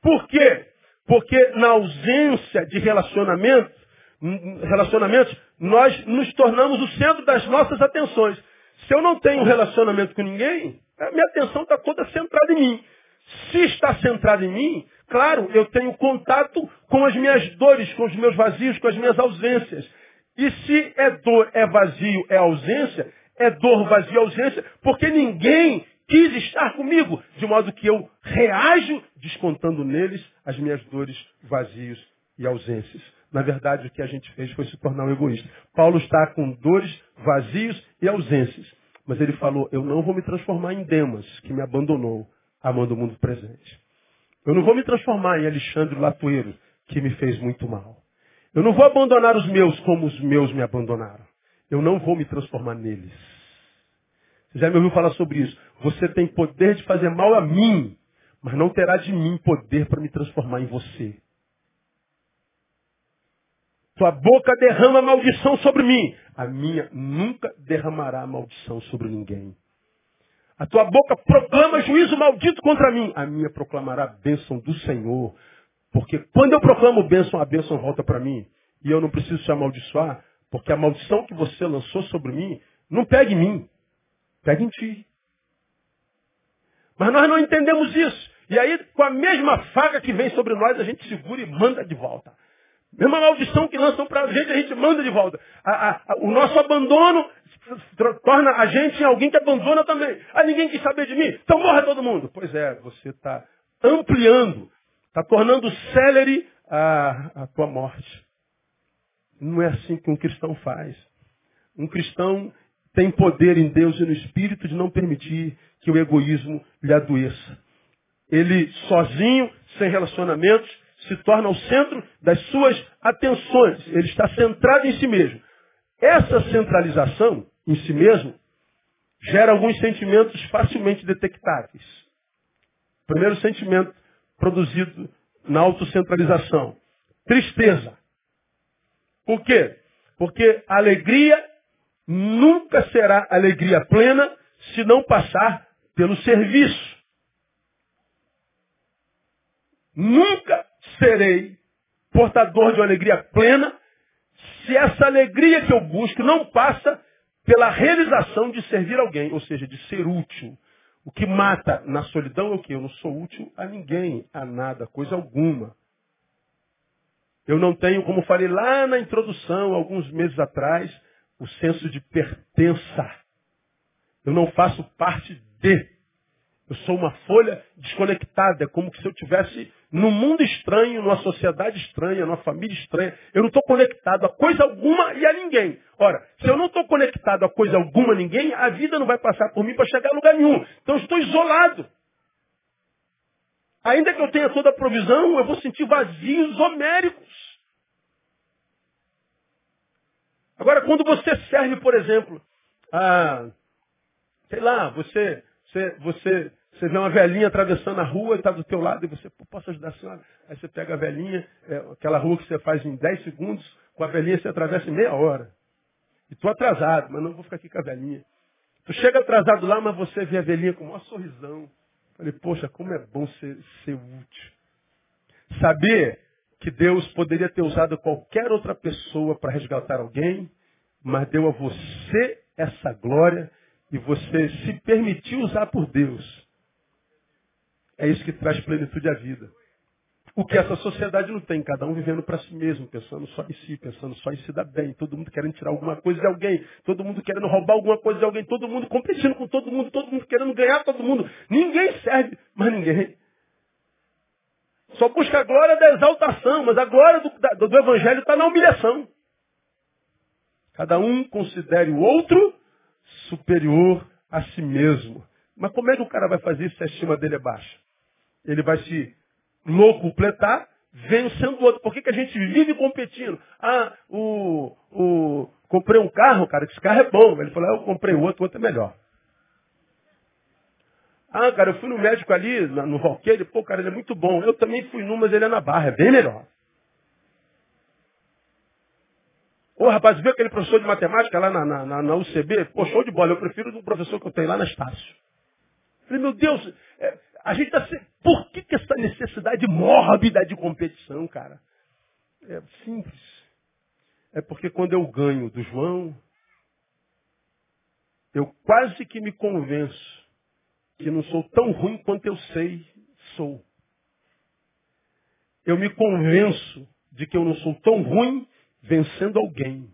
Por quê? Porque na ausência de relacionamento, relacionamentos, nós nos tornamos o centro das nossas atenções. Se eu não tenho relacionamento com ninguém, a minha atenção está toda centrada em mim. Se está centrada em mim, claro, eu tenho contato com as minhas dores, com os meus vazios, com as minhas ausências. E se é dor, é vazio, é ausência, é dor, vazio, ausência, porque ninguém quis estar comigo, de modo que eu reajo descontando neles as minhas dores, vazios e ausências. Na verdade, o que a gente fez foi se tornar um egoísta. Paulo está com dores, vazios e ausências. Mas ele falou, eu não vou me transformar em Demas, que me abandonou, amando o mundo presente. Eu não vou me transformar em Alexandre Latoeiro, que me fez muito mal. Eu não vou abandonar os meus como os meus me abandonaram. Eu não vou me transformar neles. Você já me ouviu falar sobre isso? Você tem poder de fazer mal a mim, mas não terá de mim poder para me transformar em você. Tua boca derrama maldição sobre mim. A minha nunca derramará maldição sobre ninguém. A tua boca proclama juízo maldito contra mim. A minha proclamará a bênção do Senhor. Porque quando eu proclamo bênção, a bênção volta para mim. E eu não preciso te amaldiçoar, porque a maldição que você lançou sobre mim não pega em mim, pega em ti. Mas nós não entendemos isso. E aí, com a mesma faca que vem sobre nós, a gente segura e manda de volta. Mesma maldição que lançam para a gente, a gente manda de volta. A, a, a, o nosso abandono torna a gente em alguém que abandona também. Ah, ninguém quis saber de mim, então morra todo mundo. Pois é, você está ampliando, está tornando célere a, a tua morte. Não é assim que um cristão faz. Um cristão tem poder em Deus e no Espírito de não permitir que o egoísmo lhe adoeça. Ele sozinho, sem relacionamentos, se torna o centro das suas atenções. Ele está centrado em si mesmo. Essa centralização em si mesmo gera alguns sentimentos facilmente detectáveis. Primeiro sentimento produzido na autocentralização. Tristeza. Por quê? Porque a alegria nunca será alegria plena se não passar pelo serviço. Nunca serei portador de uma alegria plena se essa alegria que eu busco não passa pela realização de servir alguém, ou seja, de ser útil. O que mata na solidão é o que? Eu não sou útil a ninguém, a nada, coisa alguma. Eu não tenho, como falei lá na introdução, alguns meses atrás, o senso de pertença. Eu não faço parte de. Eu sou uma folha desconectada, é como se eu tivesse num mundo estranho, numa sociedade estranha, numa família estranha. Eu não estou conectado a coisa alguma e a ninguém. Ora, se eu não estou conectado a coisa alguma a ninguém, a vida não vai passar por mim para chegar a lugar nenhum. Então eu estou isolado. Ainda que eu tenha toda a provisão, eu vou sentir vazios homéricos. Agora, quando você serve, por exemplo, a, sei lá, você, você, você, você vê uma velhinha atravessando a rua e está do teu lado e você, Pô, posso ajudar a senhora? Aí você pega a velhinha, é, aquela rua que você faz em 10 segundos, com a velhinha você atravessa em meia hora. E tu atrasado, mas não vou ficar aqui com a velhinha. Tu chega atrasado lá, mas você vê a velhinha com o maior sorrisão. Falei, poxa, como é bom ser, ser útil. Saber que Deus poderia ter usado qualquer outra pessoa para resgatar alguém, mas deu a você essa glória e você se permitiu usar por Deus. É isso que traz plenitude à vida. O que essa sociedade não tem, cada um vivendo para si mesmo, pensando só em si, pensando só em se dar bem, todo mundo querendo tirar alguma coisa de alguém, todo mundo querendo roubar alguma coisa de alguém, todo mundo competindo com todo mundo, todo mundo querendo ganhar todo mundo. Ninguém serve, mas ninguém. Só busca a glória da exaltação, mas a glória do, do, do Evangelho está na humilhação. Cada um considere o outro superior a si mesmo. Mas como é que o cara vai fazer isso se a estima dele é baixa? Ele vai se locupletar vencendo o outro. Por que, que a gente vive competindo? Ah, o, o, comprei um carro, cara, esse carro é bom. Ele falou, ah, eu comprei outro, o outro é melhor. Ah, cara, eu fui no médico ali, no Valqueire, pô, cara, ele é muito bom. Eu também fui num, mas ele é na barra, é bem melhor. Ô, rapaz, viu aquele professor de matemática lá na, na, na, UCB? Pô, show de bola, eu prefiro do professor que eu tenho lá na Estácio. Falei, meu Deus, é, a gente está... Por que, que essa necessidade mórbida de competição, cara? É simples. É porque quando eu ganho do João, eu quase que me convenço que não sou tão ruim quanto eu sei sou. Eu me convenço de que eu não sou tão ruim vencendo alguém.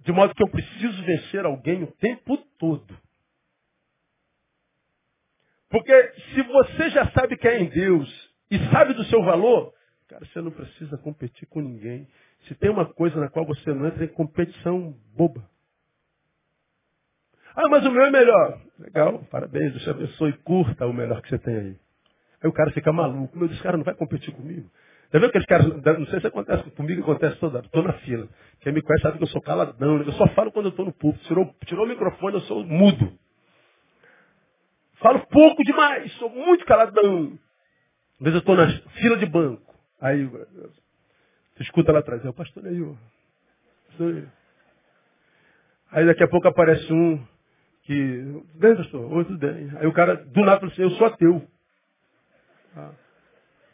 De modo que eu preciso vencer alguém o tempo todo. Porque se você já sabe que é em Deus e sabe do seu valor, cara, você não precisa competir com ninguém. Se tem uma coisa na qual você não entra em competição boba. Ah, mas o meu é melhor. Legal, parabéns, Deus te abençoe, curta o melhor que você tem aí. Aí o cara fica maluco. Meu Deus, cara não vai competir comigo. Já viu aqueles caras, não sei se acontece comigo, acontece toda hora. Estou na fila. Quem me conhece sabe que eu sou caladão. Eu só falo quando eu estou no púlpito. Tirou, tirou o microfone, eu sou mudo. Falo pouco demais, sou muito caladão. Às vezes eu estou na fila de banco. Aí, você escuta lá atrás, é o pastor ó. Aí daqui a pouco aparece um que, bem, pastor, oi, tudo bem. Aí o cara, do nada, falou assim, eu sou ateu. Ah,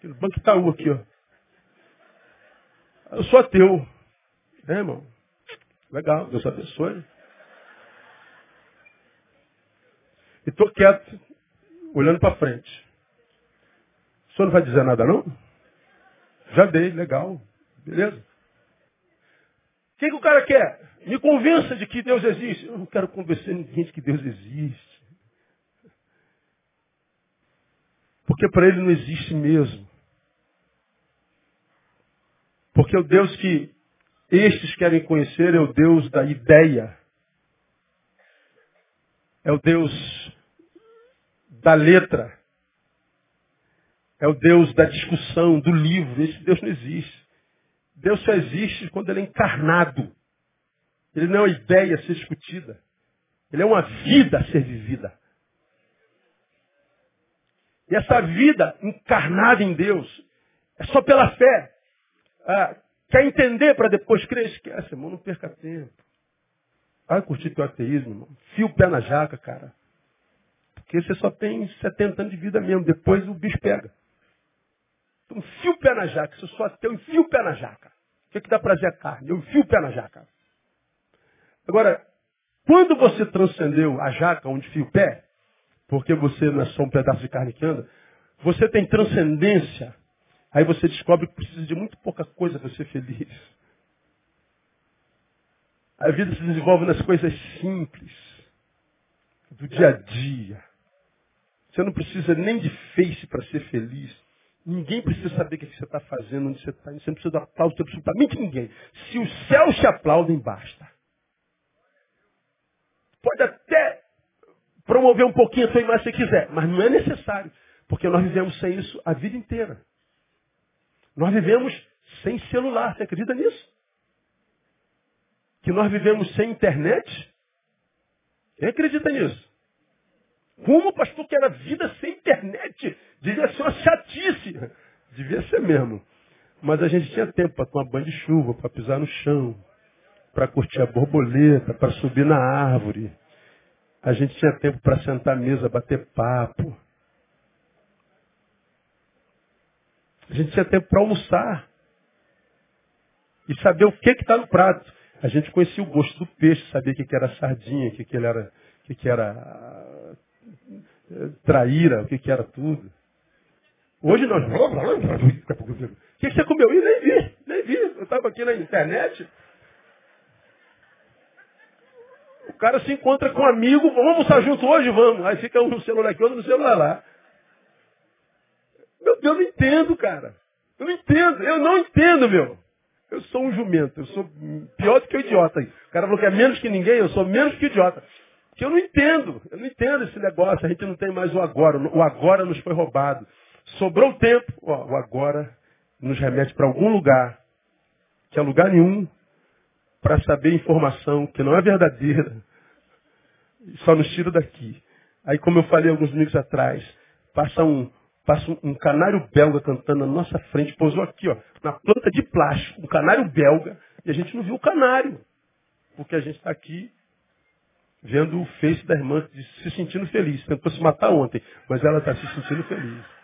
no banco Itaú aqui, ó. Eu sou ateu. É, irmão. Legal, Deus abençoe. E estou quieto, olhando para frente. O senhor não vai dizer nada, não? Já dei, legal. Beleza? Que, que o cara quer? Me convença de que Deus existe. Eu não quero convencer ninguém de que Deus existe. Porque para ele não existe mesmo. Porque o Deus que estes querem conhecer é o Deus da ideia. É o Deus da letra. É o Deus da discussão, do livro. Esse Deus não existe. Deus só existe quando ele é encarnado. Ele não é uma ideia a ser discutida. Ele é uma vida a ser vivida. E essa vida encarnada em Deus é só pela fé. Ah, quer entender para depois crer? Esquece, irmão, não perca tempo. Vai curtir teu ateísmo, irmão. Fia o pé na jaca, cara. Porque você só tem 70 anos de vida mesmo. Depois o bicho pega. Então, fio o pé na jaca. Se eu sou ateu, enfio o pé na jaca. O que, é que dá prazer a carne? Eu enfio o pé na jaca. Agora, quando você transcendeu a jaca onde fia o pé, porque você não é só um pedaço de carne que anda, você tem transcendência. Aí você descobre que precisa de muito pouca coisa para ser feliz. A vida se desenvolve nas coisas simples, do dia a dia. Você não precisa nem de face para ser feliz. Ninguém precisa saber o que você está fazendo, onde você está. Você não precisa de aplauso de absolutamente ninguém. Se os céus te aplaudem, basta. Pode até promover um pouquinho a sua imagem se quiser, mas não é necessário, porque nós vivemos sem isso a vida inteira. Nós vivemos sem celular, você acredita nisso? Que nós vivemos sem internet? Quem acredita nisso? Como, pastor, que era vida sem internet? Devia ser uma chatice. Devia ser mesmo. Mas a gente tinha tempo para tomar banho de chuva, para pisar no chão, para curtir a borboleta, para subir na árvore. A gente tinha tempo para sentar à mesa, bater papo. A gente tinha tempo para almoçar. E saber o que está no prato. A gente conhecia o gosto do peixe, sabia o que, que era sardinha, o que, que, era, o que, que era eh, traíra, o que, que era tudo. Hoje nós. O que, você comeu? Ih, nem vi, nem vi. Eu estava aqui na internet. O cara se encontra com um amigo, vamos almoçar junto hoje? Vamos. Aí fica um no celular aqui, outro no celular lá. Meu Deus, eu não entendo, cara. Eu não entendo, eu não entendo, meu. Eu sou um jumento, eu sou pior do que o idiota. O cara falou que é menos que ninguém, eu sou menos que idiota. Porque eu não entendo, eu não entendo esse negócio, a gente não tem mais o agora. O agora nos foi roubado. Sobrou tempo, ó, o agora nos remete para algum lugar, que é lugar nenhum, para saber informação que não é verdadeira, só nos tira daqui. Aí, como eu falei alguns domingos atrás, passa um, passa um, um, canário belga cantando na nossa frente, pousou aqui, ó, na planta de plástico, um canário belga, e a gente não viu o canário, porque a gente está aqui vendo o face da irmã se sentindo feliz. Tentou se matar ontem, mas ela está se sentindo feliz.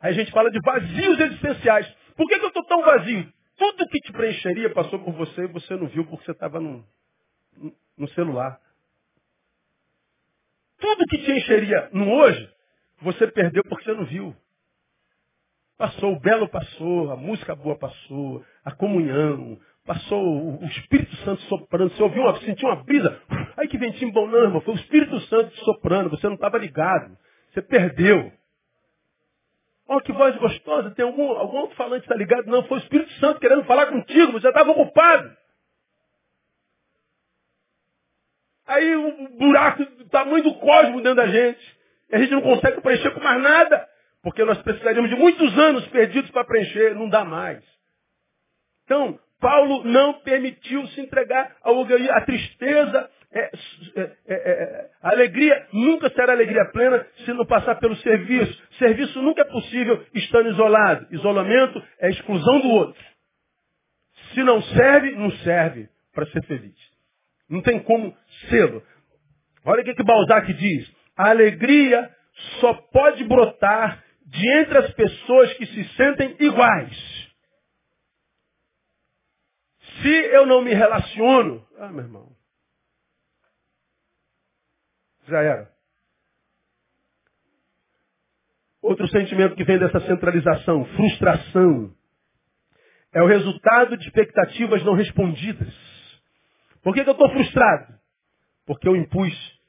Aí a gente fala de vazios existenciais. Por que, que eu estou tão vazio? Tudo que te preencheria passou por você e você não viu porque você estava no, no celular. Tudo que te encheria no hoje, você perdeu porque você não viu. Passou, o belo passou, a música boa passou, a comunhão, passou o Espírito Santo soprando. Você ouviu uma, sentiu uma brisa. Ai que ventinho bom, não, irmão. Foi o Espírito Santo soprando. Você não estava ligado. Você perdeu. Olha que voz gostosa. Tem algum, algum outro falante está ligado? Não, foi o Espírito Santo querendo falar contigo. Você estava ocupado. Aí o buraco do tamanho do cosmos dentro da gente. E a gente não consegue preencher com mais nada. Porque nós precisaríamos de muitos anos perdidos para preencher. Não dá mais. Então, Paulo não permitiu se entregar. A tristeza, é, é, é, é, a alegria nunca será alegria plena se não passar pelo serviço. Serviço nunca é possível estando isolado. Isolamento é exclusão do outro. Se não serve, não serve para ser feliz. Não tem como sê-lo. Olha o que, que Balzac diz. A alegria só pode brotar de entre as pessoas que se sentem iguais. Se eu não me relaciono, ah, meu irmão, já era. Outro sentimento que vem dessa centralização, frustração, é o resultado de expectativas não respondidas. Por que, que eu estou frustrado? Porque eu impus,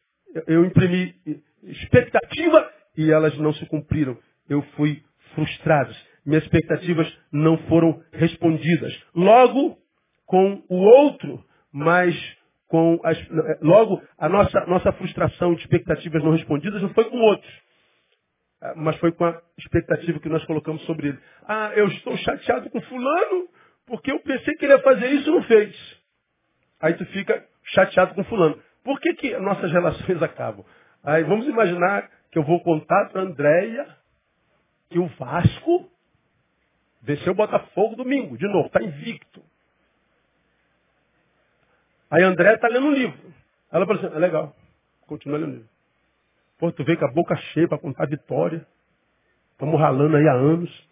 eu imprimi expectativa e elas não se cumpriram. Eu fui frustrado. Minhas expectativas não foram respondidas. Logo, com o outro, mas com as, logo a nossa, nossa frustração de expectativas não respondidas não foi com outros, ah, mas foi com a expectativa que nós colocamos sobre ele. Ah, eu estou chateado com fulano porque eu pensei que ele ia fazer isso e não fez. Aí tu fica chateado com fulano. Por que, que nossas relações acabam? Aí vamos imaginar que eu vou contar para a Andréia que o Vasco venceu o Botafogo domingo, de novo, está invicto. Aí André está lendo um livro. Ela falou assim, é legal, continua lendo o livro. Pô, tu veio com a boca cheia para contar a vitória. Estamos ralando aí há anos.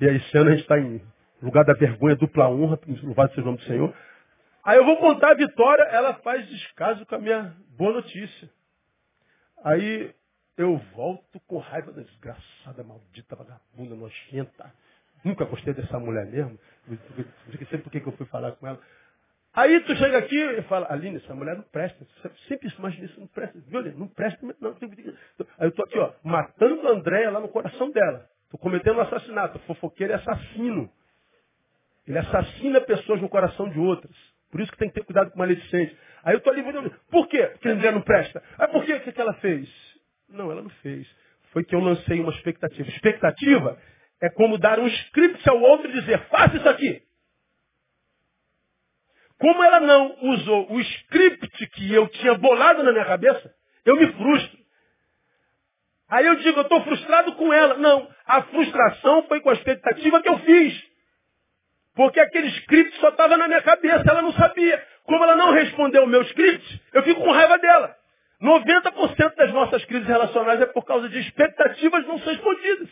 E aí esse ano a gente está em lugar da vergonha, dupla honra, louvado seja o nome do Senhor. Aí eu vou contar a vitória, ela faz descaso com a minha boa notícia. Aí eu volto com raiva da desgraçada, maldita, vagabunda, nojenta. Nunca gostei dessa mulher mesmo. Não sei por que eu fui falar com ela. Aí tu chega aqui e fala, Aline, essa mulher não presta. Sempre imagina isso, não presta. Viu? Não presta. Não. Aí eu tô aqui, ó, matando a Andréia lá no coração dela. Tô cometendo um assassinato. Fofoqueiro é assassino. Ele assassina pessoas no coração de outras. Por isso que tem que ter cuidado com o maledicente. Aí eu tô ali, por quê? Porque a Andréia não presta. Aí por quê? O que, que ela fez? Não, ela não fez. Foi que eu lancei uma expectativa. Expectativa é como dar um script ao outro e dizer, faça isso aqui. Como ela não usou o script que eu tinha bolado na minha cabeça, eu me frustro. Aí eu digo, eu estou frustrado com ela. Não, a frustração foi com a expectativa que eu fiz. Porque aquele script só estava na minha cabeça, ela não sabia. Como ela não respondeu o meu script, eu fico com raiva dela. 90% das nossas crises relacionais é por causa de expectativas não respondidas.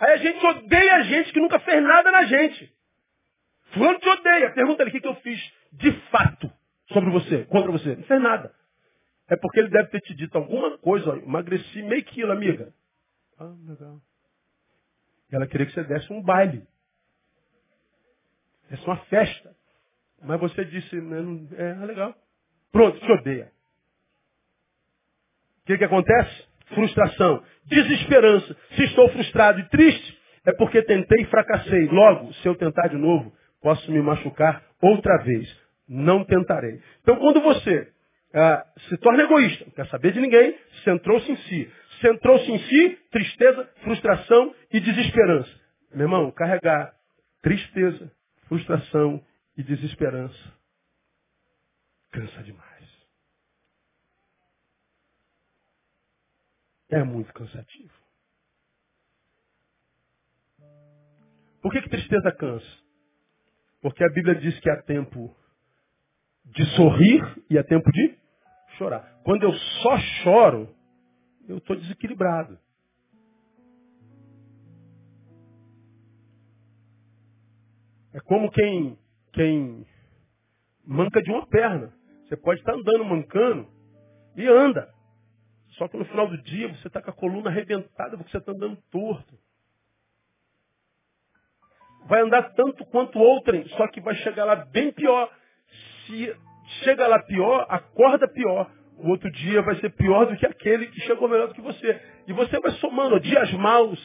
Aí a gente odeia a gente que nunca fez nada na gente. Fulano te odeia. Pergunta ele o que, que eu fiz de fato sobre você, contra você. Não fez nada. É porque ele deve ter te dito alguma coisa. Ó, emagreci meio quilo, amiga. Ah, legal. Ela queria que você desse um baile. Desse uma festa. Mas você disse, não, é, é legal. Pronto, te odeia. O que, que acontece? Frustração, desesperança. Se estou frustrado e triste, é porque tentei e fracassei. Logo, se eu tentar de novo, posso me machucar outra vez. Não tentarei. Então, quando você ah, se torna egoísta, não quer saber de ninguém, centrou-se em si. Centrou-se em si, tristeza, frustração e desesperança. Meu irmão, carregar tristeza, frustração e desesperança cansa demais. É muito cansativo. Por que, que tristeza cansa? Porque a Bíblia diz que há tempo de sorrir e há tempo de chorar. Quando eu só choro, eu estou desequilibrado. É como quem, quem manca de uma perna. Você pode estar andando mancando e anda. Só que no final do dia você está com a coluna arrebentada porque você está andando torto. Vai andar tanto quanto outrem, só que vai chegar lá bem pior. Se chega lá pior, acorda pior. O outro dia vai ser pior do que aquele que chegou melhor do que você. E você vai somando dias maus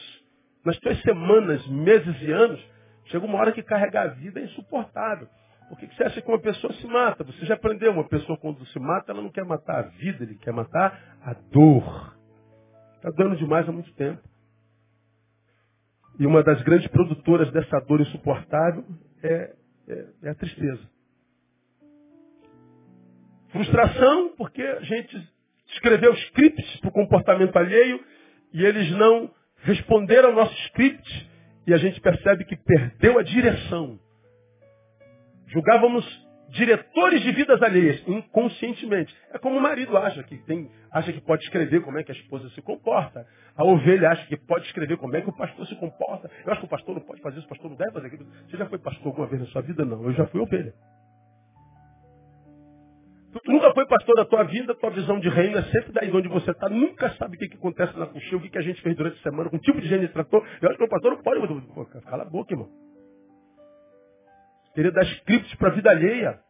nas suas semanas, meses e anos. Chega uma hora que carregar a vida é insuportável. Por que você acha que uma pessoa se mata? Você já aprendeu, uma pessoa quando se mata, ela não quer matar a vida, ele quer matar a dor. Está dando demais há muito tempo. E uma das grandes produtoras dessa dor insuportável é, é, é a tristeza. Frustração, porque a gente escreveu scripts para o comportamento alheio e eles não responderam ao nosso script e a gente percebe que perdeu a direção. Julgávamos diretores de vidas alheias, inconscientemente. É como o marido acha que tem, acha que pode escrever como é que a esposa se comporta. A ovelha acha que pode escrever como é que o pastor se comporta. Eu acho que o pastor não pode fazer isso, o pastor não deve fazer aquilo. Você já foi pastor alguma vez na sua vida? Não, eu já fui ovelha. Tu nunca foi pastor da tua vida, tua visão de reino é sempre daí onde você está. Nunca sabe o que, que acontece na coxinha, o que, que a gente fez durante a semana, com o tipo de gente tratou. Eu acho que o pastor não pode. Cala a boca, irmão. Queria dar scripts para a vida alheia.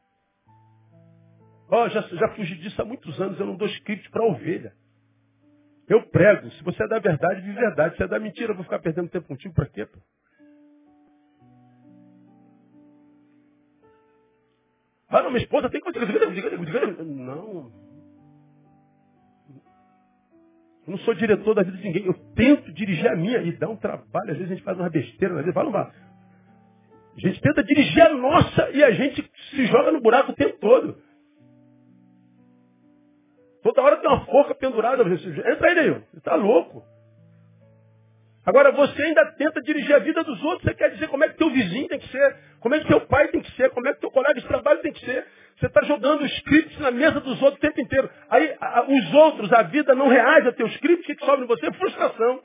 Oh, já, já fugi disso há muitos anos, eu não dou script para ovelha. Eu prego. Se você é da verdade, de verdade. Se é da mentira, eu vou ficar perdendo tempo contigo para quê? Pô? Ah, não, minha esposa tem que... Não. Eu não sou diretor da vida de ninguém. Eu tento dirigir a minha e dá um trabalho. Às vezes a gente faz uma besteira, às vezes fala uma, a gente tenta dirigir a nossa e a gente se joga no buraco o tempo todo. Toda hora tem uma forca pendurada. Entra aí, Neil. Você está louco. Agora você ainda tenta dirigir a vida dos outros. Você quer dizer como é que teu vizinho tem que ser, como é que teu pai tem que ser, como é que teu colega de trabalho tem que ser. Você está jogando os scripts na mesa dos outros o tempo inteiro. Aí a, os outros, a vida não reage a teu script, o que sobe em você? Frustração.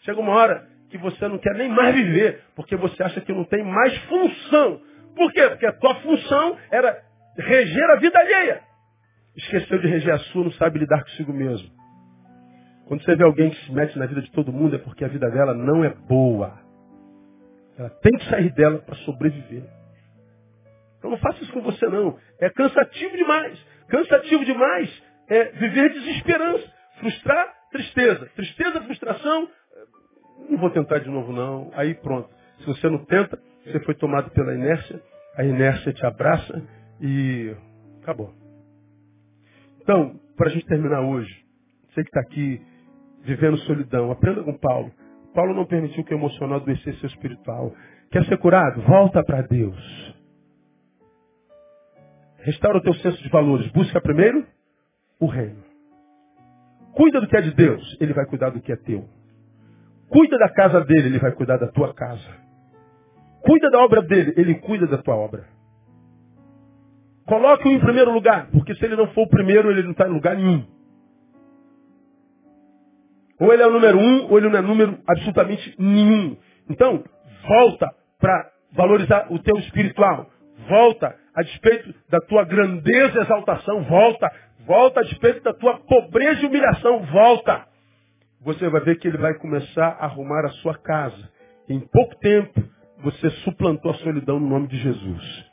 Chega uma hora que você não quer nem mais viver, porque você acha que não tem mais função. Por quê? Porque a tua função era reger a vida alheia. Esqueceu de reger a sua, não sabe lidar consigo mesmo. Quando você vê alguém que se mete na vida de todo mundo, é porque a vida dela não é boa. Ela tem que sair dela para sobreviver. Então não faça isso com você não. É cansativo demais. Cansativo demais é viver desesperança, frustrar, tristeza. Tristeza, frustração, não vou tentar de novo não. Aí pronto. Se você não tenta, você foi tomado pela inércia, a inércia te abraça e acabou. Então, para a gente terminar hoje, você que está aqui vivendo solidão, aprenda com Paulo. Paulo não permitiu que o emocional adoecesse seu espiritual. Quer ser curado? Volta para Deus. Restaura o teu senso de valores. Busca primeiro o reino. Cuida do que é de Deus, ele vai cuidar do que é teu. Cuida da casa dele, ele vai cuidar da tua casa. Cuida da obra dele, ele cuida da tua obra. Coloque-o em primeiro lugar, porque se ele não for o primeiro, ele não está em lugar nenhum. Ou ele é o número um, ou ele não é número absolutamente nenhum. Então, volta para valorizar o teu espiritual. Volta a despeito da tua grandeza e exaltação. Volta. Volta a despeito da tua pobreza e humilhação. Volta você vai ver que ele vai começar a arrumar a sua casa. Em pouco tempo, você suplantou a solidão no nome de Jesus.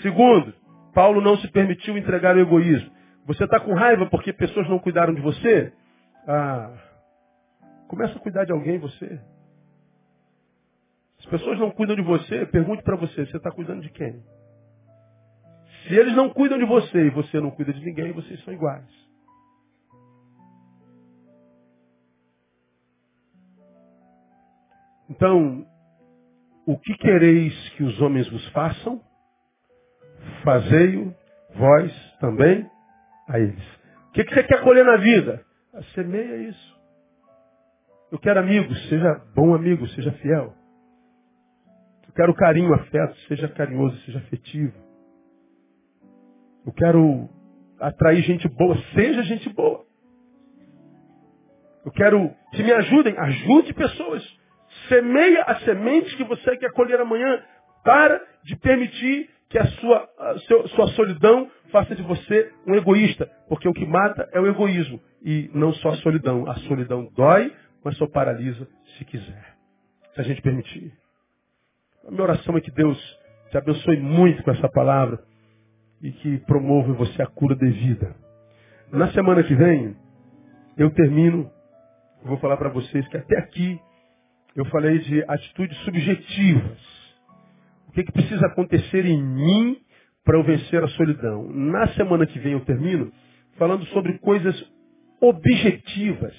Segundo, Paulo não se permitiu entregar o egoísmo. Você está com raiva porque pessoas não cuidaram de você? Ah, começa a cuidar de alguém você. As pessoas não cuidam de você, pergunte para você, você está cuidando de quem? Se eles não cuidam de você e você não cuida de ninguém, vocês são iguais. Então, o que quereis que os homens vos façam? Fazei-o vós também a eles. O que, que você quer colher na vida? Semeia isso. Eu quero amigos, seja bom amigo, seja fiel. Eu quero carinho, afeto, seja carinhoso, seja afetivo. Eu quero atrair gente boa, seja gente boa. Eu quero que me ajudem, ajude pessoas. Semeia as sementes que você quer colher amanhã. Para de permitir que a sua, a sua solidão faça de você um egoísta. Porque o que mata é o egoísmo. E não só a solidão. A solidão dói, mas só paralisa se quiser. Se a gente permitir. A minha oração é que Deus te abençoe muito com essa palavra e que promova em você a cura devida. Na semana que vem, eu termino, vou falar para vocês que até aqui eu falei de atitudes subjetivas. O que, que precisa acontecer em mim para eu vencer a solidão? Na semana que vem eu termino falando sobre coisas objetivas.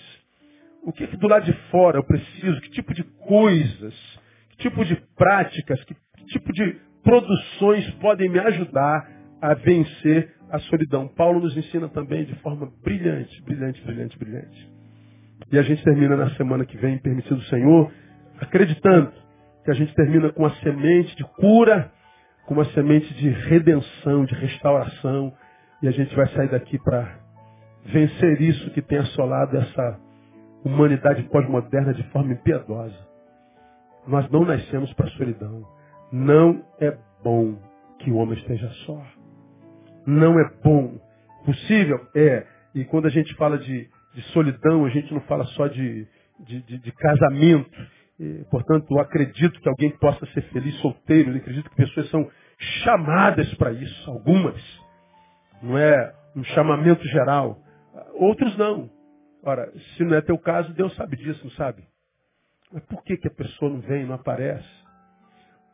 O que, que do lado de fora eu preciso? Que tipo de coisas? Que tipo de práticas? Que, que tipo de produções podem me ajudar a vencer a solidão? Paulo nos ensina também de forma brilhante, brilhante, brilhante, brilhante. E a gente termina na semana que vem, permitido o Senhor, acreditando que a gente termina com uma semente de cura, com uma semente de redenção, de restauração, e a gente vai sair daqui para vencer isso que tem assolado essa humanidade pós-moderna de forma impiedosa. Nós não nascemos para a solidão. Não é bom que o homem esteja só. Não é bom. Possível? É. E quando a gente fala de, de solidão, a gente não fala só de, de, de, de casamento. Portanto, eu acredito que alguém possa ser feliz solteiro. Eu acredito que pessoas são chamadas para isso. Algumas. Não é um chamamento geral. Outros não. Ora, se não é teu caso, Deus sabe disso, não sabe? Mas por que, que a pessoa não vem, não aparece?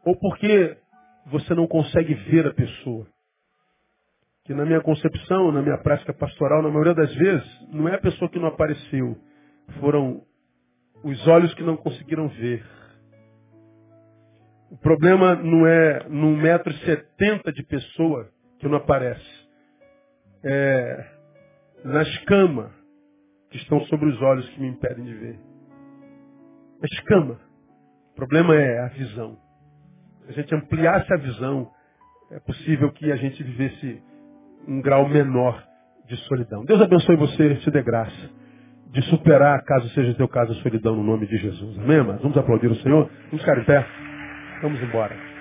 Ou por que você não consegue ver a pessoa? Que na minha concepção, na minha prática pastoral, na maioria das vezes, não é a pessoa que não apareceu. Foram os olhos que não conseguiram ver. O problema não é num metro e setenta de pessoa que não aparece. É na escama que estão sobre os olhos que me impedem de ver. A escama. O problema é a visão. Se a gente ampliasse a visão, é possível que a gente vivesse um grau menor de solidão. Deus abençoe você, te dê graça de superar, caso seja teu caso, a solidão no nome de Jesus. Amém, mas Vamos aplaudir o Senhor? Vamos ficar em pé? Vamos embora.